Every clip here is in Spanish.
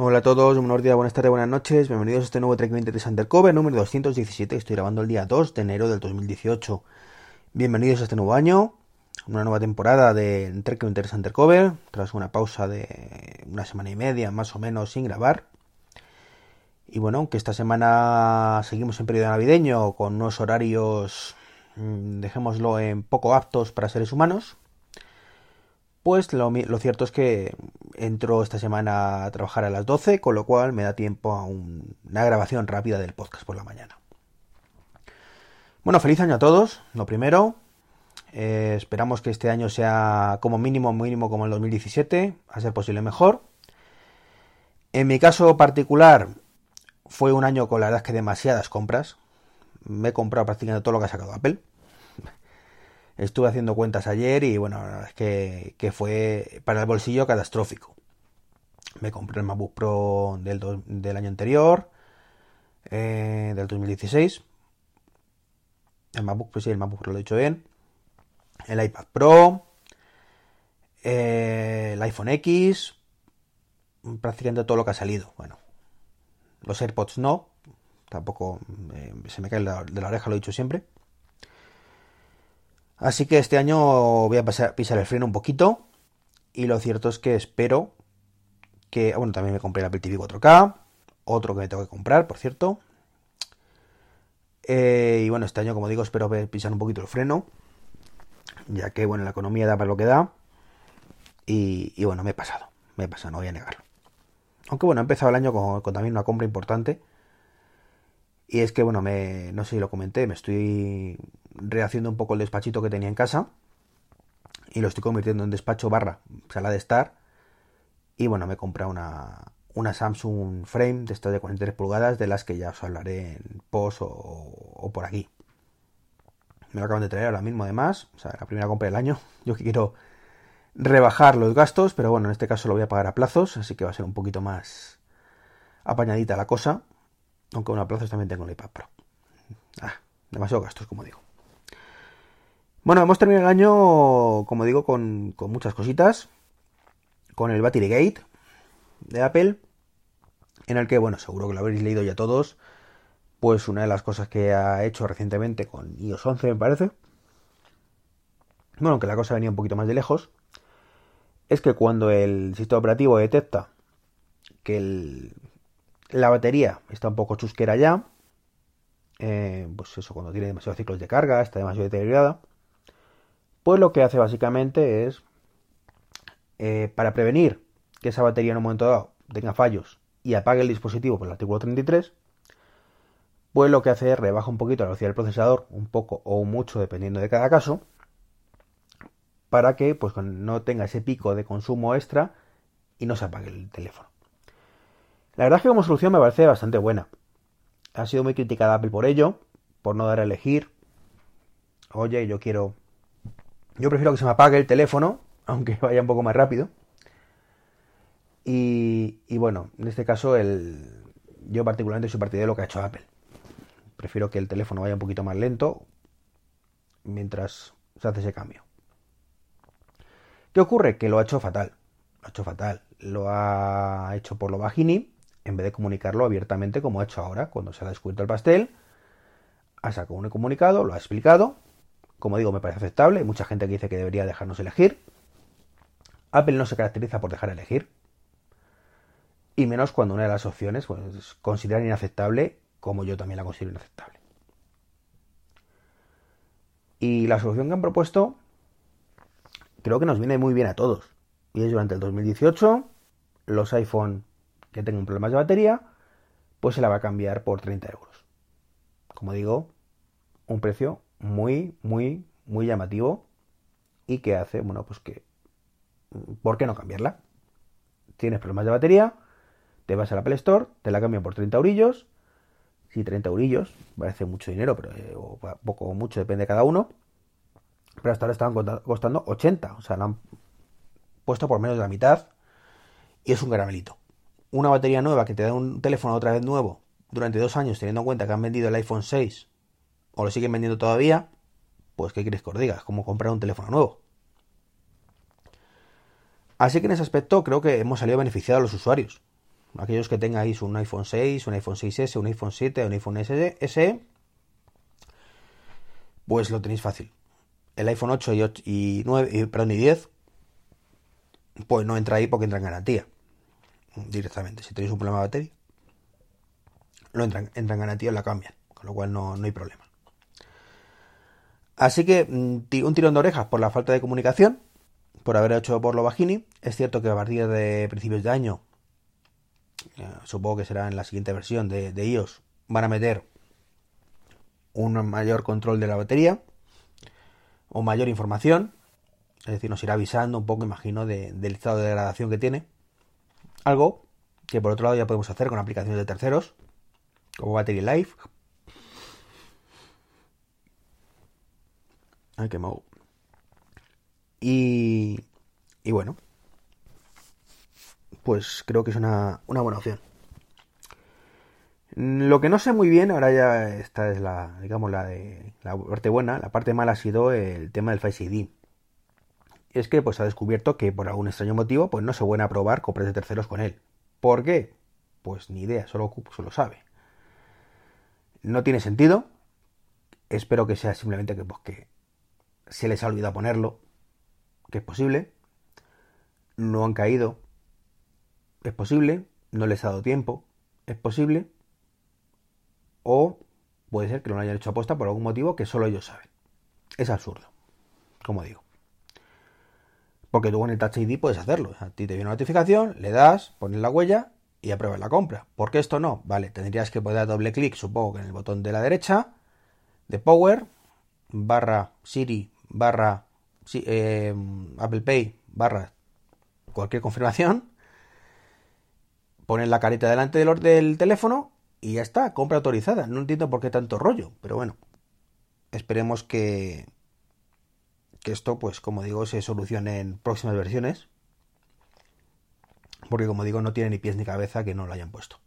Hola a todos, buenos días, buenas tardes, buenas noches. Bienvenidos a este nuevo Trek 23 Undercover número 217. Estoy grabando el día 2 de enero del 2018. Bienvenidos a este nuevo año, una nueva temporada de Trek 23 Undercover, tras una pausa de una semana y media más o menos sin grabar. Y bueno, aunque esta semana seguimos en periodo navideño con unos horarios, mm, dejémoslo en poco aptos para seres humanos, pues lo, cierto es que entro esta semana a trabajar a las 12, con lo cual me da tiempo a una grabación rápida del podcast por la mañana. Bueno, feliz año a todos, lo primero. Eh, esperamos que este año sea como mínimo, mínimo como el 2017, a ser posible mejor. En mi caso particular, fue un año con la verdad que demasiadas compras. Me he comprado prácticamente todo lo que ha sacado Apple. Estuve haciendo cuentas ayer y bueno, es que, fue para el bolsillo catastrófico. Me compré el MacBook Pro del, año anterior, eh, del 2016. El MacBook Pro, sí, el MacBook Pro lo he dicho bien. El iPad Pro, eh, el iPhone X, prácticamente todo lo que ha salido. Bueno, los AirPods no, tampoco eh, se me cae de la oreja, lo he dicho siempre. Así que este año voy a pisar el freno un poquito. Y lo cierto es que espero que. Bueno, también me compré el Apple TV 4K. Otro que me tengo que comprar, por cierto. Eh, y bueno, este año, como digo, espero pisar un poquito el freno. Ya que, bueno, la economía da para lo que da. Y, bueno, me he pasado. Me he pasado, no voy a negarlo. Aunque bueno, he empezado el año con también una compra importante. Y es que, bueno, me, no sé si lo comenté, me estoy rehaciendo un poco el despachito que tenía en casa y lo estoy convirtiendo en despacho barra sala de estar. Y bueno, me compré una, una Samsung Frame de estas de 43 pulgadas, de las que ya os hablaré en post o, por aquí. Me lo acaban de traer ahora mismo, además. O sea, la primera compra del año. Yo que quiero rebajar los gastos, pero bueno, en este caso lo voy a pagar a plazos, así que va a ser un poquito más apañadita la cosa. Aunque bueno, a también tengo el iPad Pro. Ah, demasiado gastos, como digo. Bueno, hemos terminado el año, como digo, con, muchas cositas. Con el Battery Gate de Apple, en el que, bueno, seguro que lo habréis leído ya todos. Pues una de las cosas que ha hecho recientemente con iOS 11, me parece. Bueno, aunque la cosa venía un poquito más de lejos. Es que cuando el sistema operativo detecta que la batería está un poco chusquera ya, eh, pues eso, cuando tiene demasiados ciclos de carga, está demasiado deteriorada, pues lo que hace básicamente es, eh, para prevenir que esa batería en un momento dado tenga fallos y apague el dispositivo por el artículo 33, pues lo que hace es rebaja un poquito la velocidad del procesador, un poco o mucho dependiendo de cada caso, para que pues, no tenga ese pico de consumo extra y no se apague el teléfono. La verdad es que como solución me parece bastante buena. Ha sido muy criticada Apple por ello, por no dar a elegir. Oye, yo quiero yo prefiero que se me apague el teléfono, aunque vaya un poco más rápido. Y, bueno, en este caso el, yo particularmente soy partidario de lo que ha hecho Apple. Prefiero que el teléfono vaya un poquito más lento mientras se hace ese cambio. ¿Qué ocurre? Que lo ha hecho fatal. Lo ha hecho fatal. Lo ha hecho por lo bajini en vez de comunicarlo abiertamente como ha hecho ahora, cuando se ha descubierto el pastel. Ha sacado un comunicado, lo ha explicado como digo, me parece aceptable. Hay mucha gente que dice que debería dejarnos elegir. Apple no se caracteriza por dejar elegir. Y menos cuando una de las opciones pues, consideran inaceptable, como yo también la considero inaceptable. Y la solución que han propuesto creo que nos viene muy bien a todos. Y es durante el 2018, los iPhone que tengan problemas de batería, pues se la va a cambiar por 30 euros. Como digo, un precio muy, muy, muy llamativo y que hace, bueno, pues que, ¿por qué no cambiarla? Tienes problemas de batería, te vas al Apple Store, te la cambian por 30 eurillos, si 30 eurillos, parece mucho dinero, pero eh, poco o mucho, depende de cada uno, pero hasta ahora estaban costando 80, o sea, la han puesto por menos de la mitad y es un caramelito. Una batería nueva que te da un teléfono otra vez nuevo durante dos años, teniendo en cuenta que han vendido el iPhone 6 o lo siguen vendiendo todavía, pues ¿qué quieres que os diga? Es como comprar un teléfono nuevo. Así que en ese aspecto creo que hemos salido beneficiados a los usuarios. Aquellos que tengáis un iPhone 6, un iPhone 6S, un iPhone 7, un iPhone SE, pues lo tenéis fácil. El iPhone 8 y, 8 y 9, y, perdón, y 10, pues no entra ahí porque entra en garantía. Directamente. Si tenéis un problema de batería, lo entran, entra en garantía y la cambian. Con lo cual no, no hay problema. Así que mm, un tirón de orejas por la falta de comunicación, por haber hecho por lo bajini. Es cierto que a partir de principios de año, eh, supongo que será en la siguiente versión de, iOS, van a meter un mayor control de la batería o mayor información. Es decir, nos irá avisando un poco, imagino, del estado de degradación que tiene. Algo que por otro lado ya podemos hacer con aplicaciones de terceros, como Battery Life. Ay, qué mau. Y, y bueno, pues creo que es una, buena opción. Lo que no sé muy bien, ahora ya esta es la, digamos, la de la parte buena, la parte mala ha sido el tema del Face ID. Es que pues ha descubierto que por algún extraño motivo pues no se pueden aprobar compras de terceros con él. ¿Por qué? Pues ni idea, solo solo sabe. No tiene sentido. Espero que sea simplemente que, pues, que se les ha olvidado ponerlo que es posible, no han caído, es posible, no les ha dado tiempo, es posible, o puede ser que no lo hayan hecho aposta por algún motivo que solo ellos saben. Es absurdo, como digo. Porque tú con el Touch ID puedes hacerlo. A ti te viene una notificación, le das, pones la huella y apruebas la compra. ¿Por qué esto no? Vale, tendrías que poder dar doble clic, supongo que en el botón de la derecha, de Power, barra Siri, barra eh, Apple Pay barra cualquier confirmación, ponen la carita delante del, del teléfono y ya está, compra autorizada. No entiendo por qué tanto rollo, pero bueno, esperemos que, esto, pues como digo, se solucione en próximas versiones. Porque como digo, no tiene ni pies ni cabeza que no lo hayan puesto.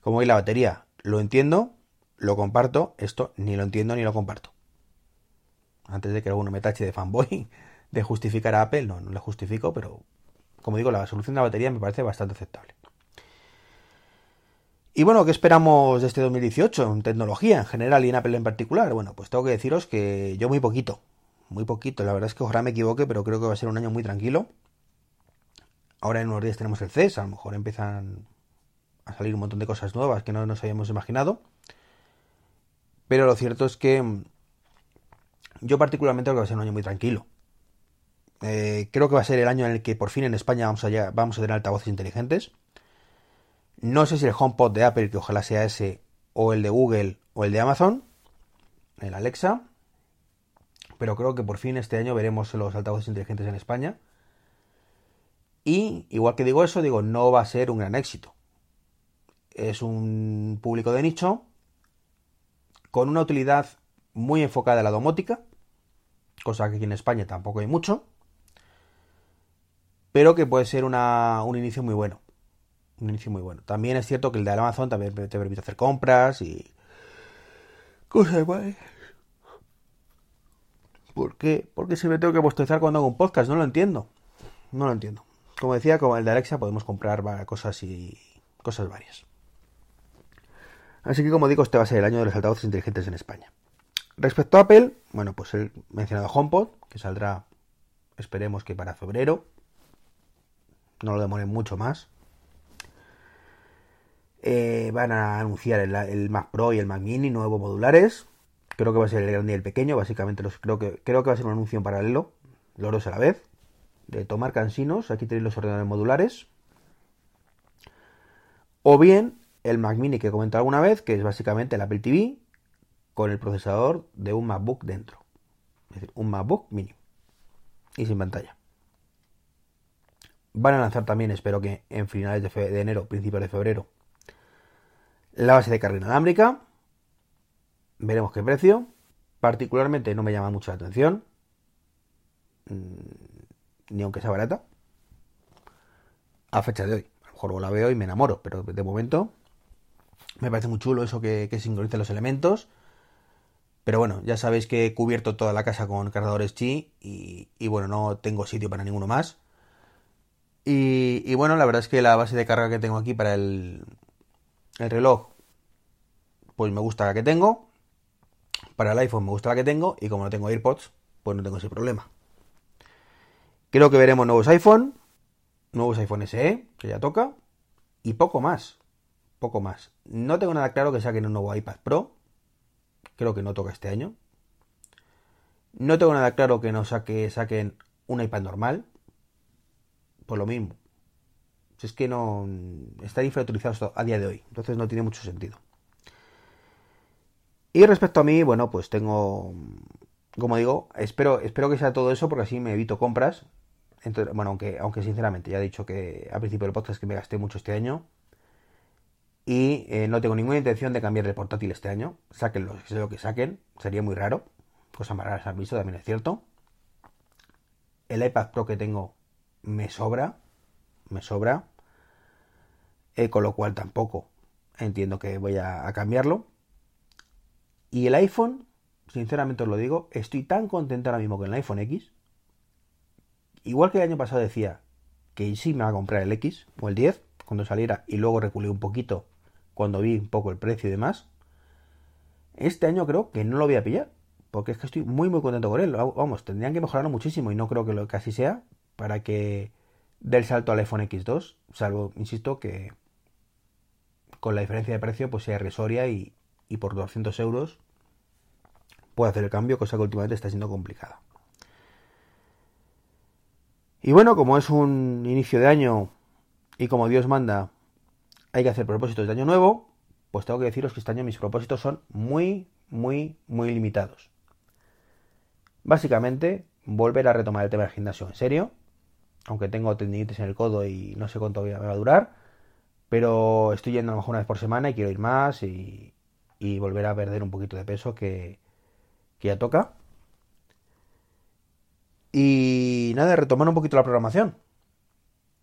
Como hoy la batería, lo entiendo, lo comparto, esto ni lo entiendo ni lo comparto antes de que alguno me tache de fanboy, de justificar a Apple, no, no le justifico, pero como digo, la solución de la batería me parece bastante aceptable. Y bueno, ¿qué esperamos de este 2018 en tecnología en general y en Apple en particular? Bueno, pues tengo que deciros que yo muy poquito, muy poquito. La verdad es que ojalá me equivoque, pero creo que va a ser un año muy tranquilo. Ahora en unos días tenemos el CES, a lo mejor empiezan a salir un montón de cosas nuevas que no nos habíamos imaginado. Pero lo cierto es que yo particularmente creo que va a ser un año muy tranquilo. Eh, creo que va a ser el año en el que por fin en España vamos a, vamos a tener altavoces inteligentes. No sé si el HomePod de Apple, que ojalá sea ese, o el de Google, o el de Amazon, el Alexa. Pero creo que por fin este año veremos los altavoces inteligentes en España. Y igual que digo eso, digo, no va a ser un gran éxito. Es un público de nicho, con una utilidad muy enfocada en la domótica, cosa que aquí en España tampoco hay mucho, pero que puede ser un inicio muy bueno. Un inicio muy bueno. También es cierto que el de Amazon también te permite hacer compras y cosas más. ¿Por qué? Porque si me tengo que bostezar cuando hago un podcast, no lo entiendo. No lo entiendo. Como decía, con el de Alexa podemos comprar cosas y cosas varias. Así que como digo, este va a ser el año de los altavoces inteligentes en España. Respecto a Apple, bueno, pues el mencionado HomePod, que saldrá, esperemos que para febrero. No lo demoren mucho más. Eh, van a anunciar el, Mac Pro y el Mac Mini nuevos modulares. Creo que va a ser el grande y el pequeño. Básicamente los, creo, que, creo que va a ser un anuncio en paralelo. Los dos a la vez. De tomar cansinos. Aquí tenéis los ordenadores modulares. O bien el Mac Mini que he comentado alguna vez, que es básicamente el Apple TV, con el procesador de un MacBook dentro. Es decir, un MacBook mini. Y sin pantalla. Van a lanzar también, espero que en finales de, de enero, principios de febrero, la base de carga inalámbrica. Veremos qué precio. Particularmente no me llama mucho la atención. Mm, ni aunque sea barata. A fecha de hoy. A lo mejor la veo y me enamoro, pero de momento me parece muy chulo eso que, que sincroniza los elementos pero bueno, ya sabéis que he cubierto toda la casa con cargadores Qi y, bueno, no tengo sitio para ninguno más. Y, bueno, la verdad es que la base de carga que tengo aquí para el, el reloj, pues me gusta la que tengo. Para el iPhone me gusta la que tengo. Y como no tengo AirPods, pues no tengo ese problema. Creo que veremos nuevos iPhone, nuevos iPhone SE, que ya toca, y poco más. Poco más. No tengo nada claro que saquen un nuevo iPad Pro. Creo que no toca este año. No tengo nada claro que no saque, saquen un iPad normal. Por lo mismo. Si es que no. Está infrautilizado a día de hoy. Entonces no tiene mucho sentido. Y respecto a mí, bueno, pues tengo. Como digo, espero, espero que sea todo eso porque así me evito compras. Bueno, aunque, aunque sinceramente ya he dicho que al principio del podcast que me gasté mucho este año. Y eh, no tengo ninguna intención de cambiar de portátil este año. Sáquenlo, sé lo que saquen. Sería muy raro. Cosa más rara han visto, también es cierto. El iPad Pro que tengo me sobra. Me sobra. Eh, con lo cual tampoco entiendo que voy a cambiarlo. Y el iPhone, sinceramente os lo digo, estoy tan contento ahora mismo con el iPhone X igual que el año pasado decía que sí me va a comprar el X o el 10 cuando saliera y luego reculé un poquito cuando vi un poco el precio y demás, este año creo que no lo voy a pillar. Porque es que estoy muy muy contento con él. Vamos, tendrían que mejorarlo muchísimo y no creo que lo que así sea para que dé el salto al iPhone X2. Salvo, insisto, que con la diferencia de precio pues sea irrisoria y, y por 200 euros puedo hacer el cambio, cosa que últimamente está siendo complicada. Y bueno, como es un inicio de año y como Dios manda, hay que hacer propósitos de año nuevo, pues tengo que deciros que este año mis propósitos son muy, muy, muy limitados. Básicamente, volver a retomar el tema del gimnasio en serio, aunque tengo tendinitis en el codo y no sé cuánto me va a durar, pero estoy yendo a lo mejor una vez por semana y quiero ir más y, volver a perder un poquito de peso que, que ya toca. Y nada, retomar un poquito la programación.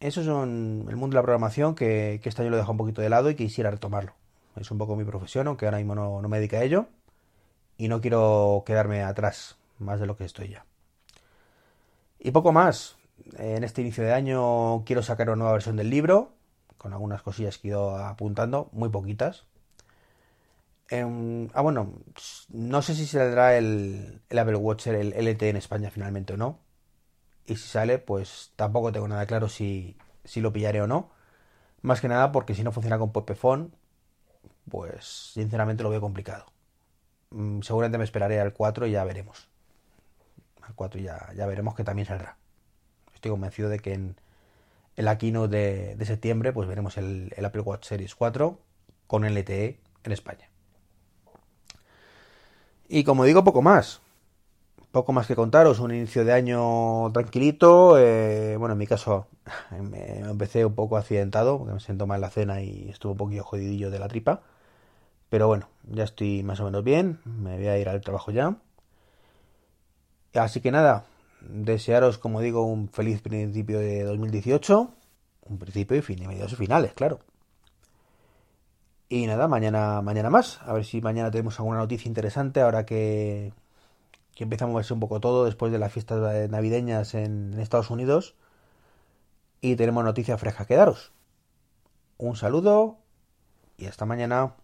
Eso es un, el mundo de la programación que, este año lo dejo un poquito de lado y quisiera retomarlo. Es un poco mi profesión, aunque ahora mismo no, no me dedico a ello. Y no quiero quedarme atrás más de lo que estoy ya. Y poco más. En este inicio de año quiero sacar una nueva versión del libro, con algunas cosillas que he ido apuntando, muy poquitas. Ah, bueno, no sé si saldrá el, Apple Watch, el LTE en España finalmente o no. Y si sale, pues tampoco tengo nada claro si, si lo pillaré o no. Más que nada porque si no funciona con Popephone, pues sinceramente lo veo complicado. Mm, seguramente me esperaré al 4 y ya veremos. Al 4 ya, ya veremos que también saldrá. Estoy convencido de que en, el la de, de septiembre pues veremos el, el Apple Watch Series 4 con LTE en España. Y como digo, poco más. Poco más que contaros. Un inicio de año tranquilito. Eh, bueno, en mi caso me empecé un poco accidentado porque me siento mal la cena y estuve un poquillo jodidillo de la tripa. Pero bueno, ya estoy más o menos bien. Me voy a ir al trabajo ya. Así que nada, desearos, como digo, un feliz principio de 2018. Un principio y fin y medios finales, claro. Y nada, mañana, mañana más. A ver si mañana tenemos alguna noticia interesante ahora que, que empezamos a verse un poco todo después de las fiestas navideñas en, Estados Unidos. Y tenemos noticias frescas que daros. Un saludo y hasta mañana.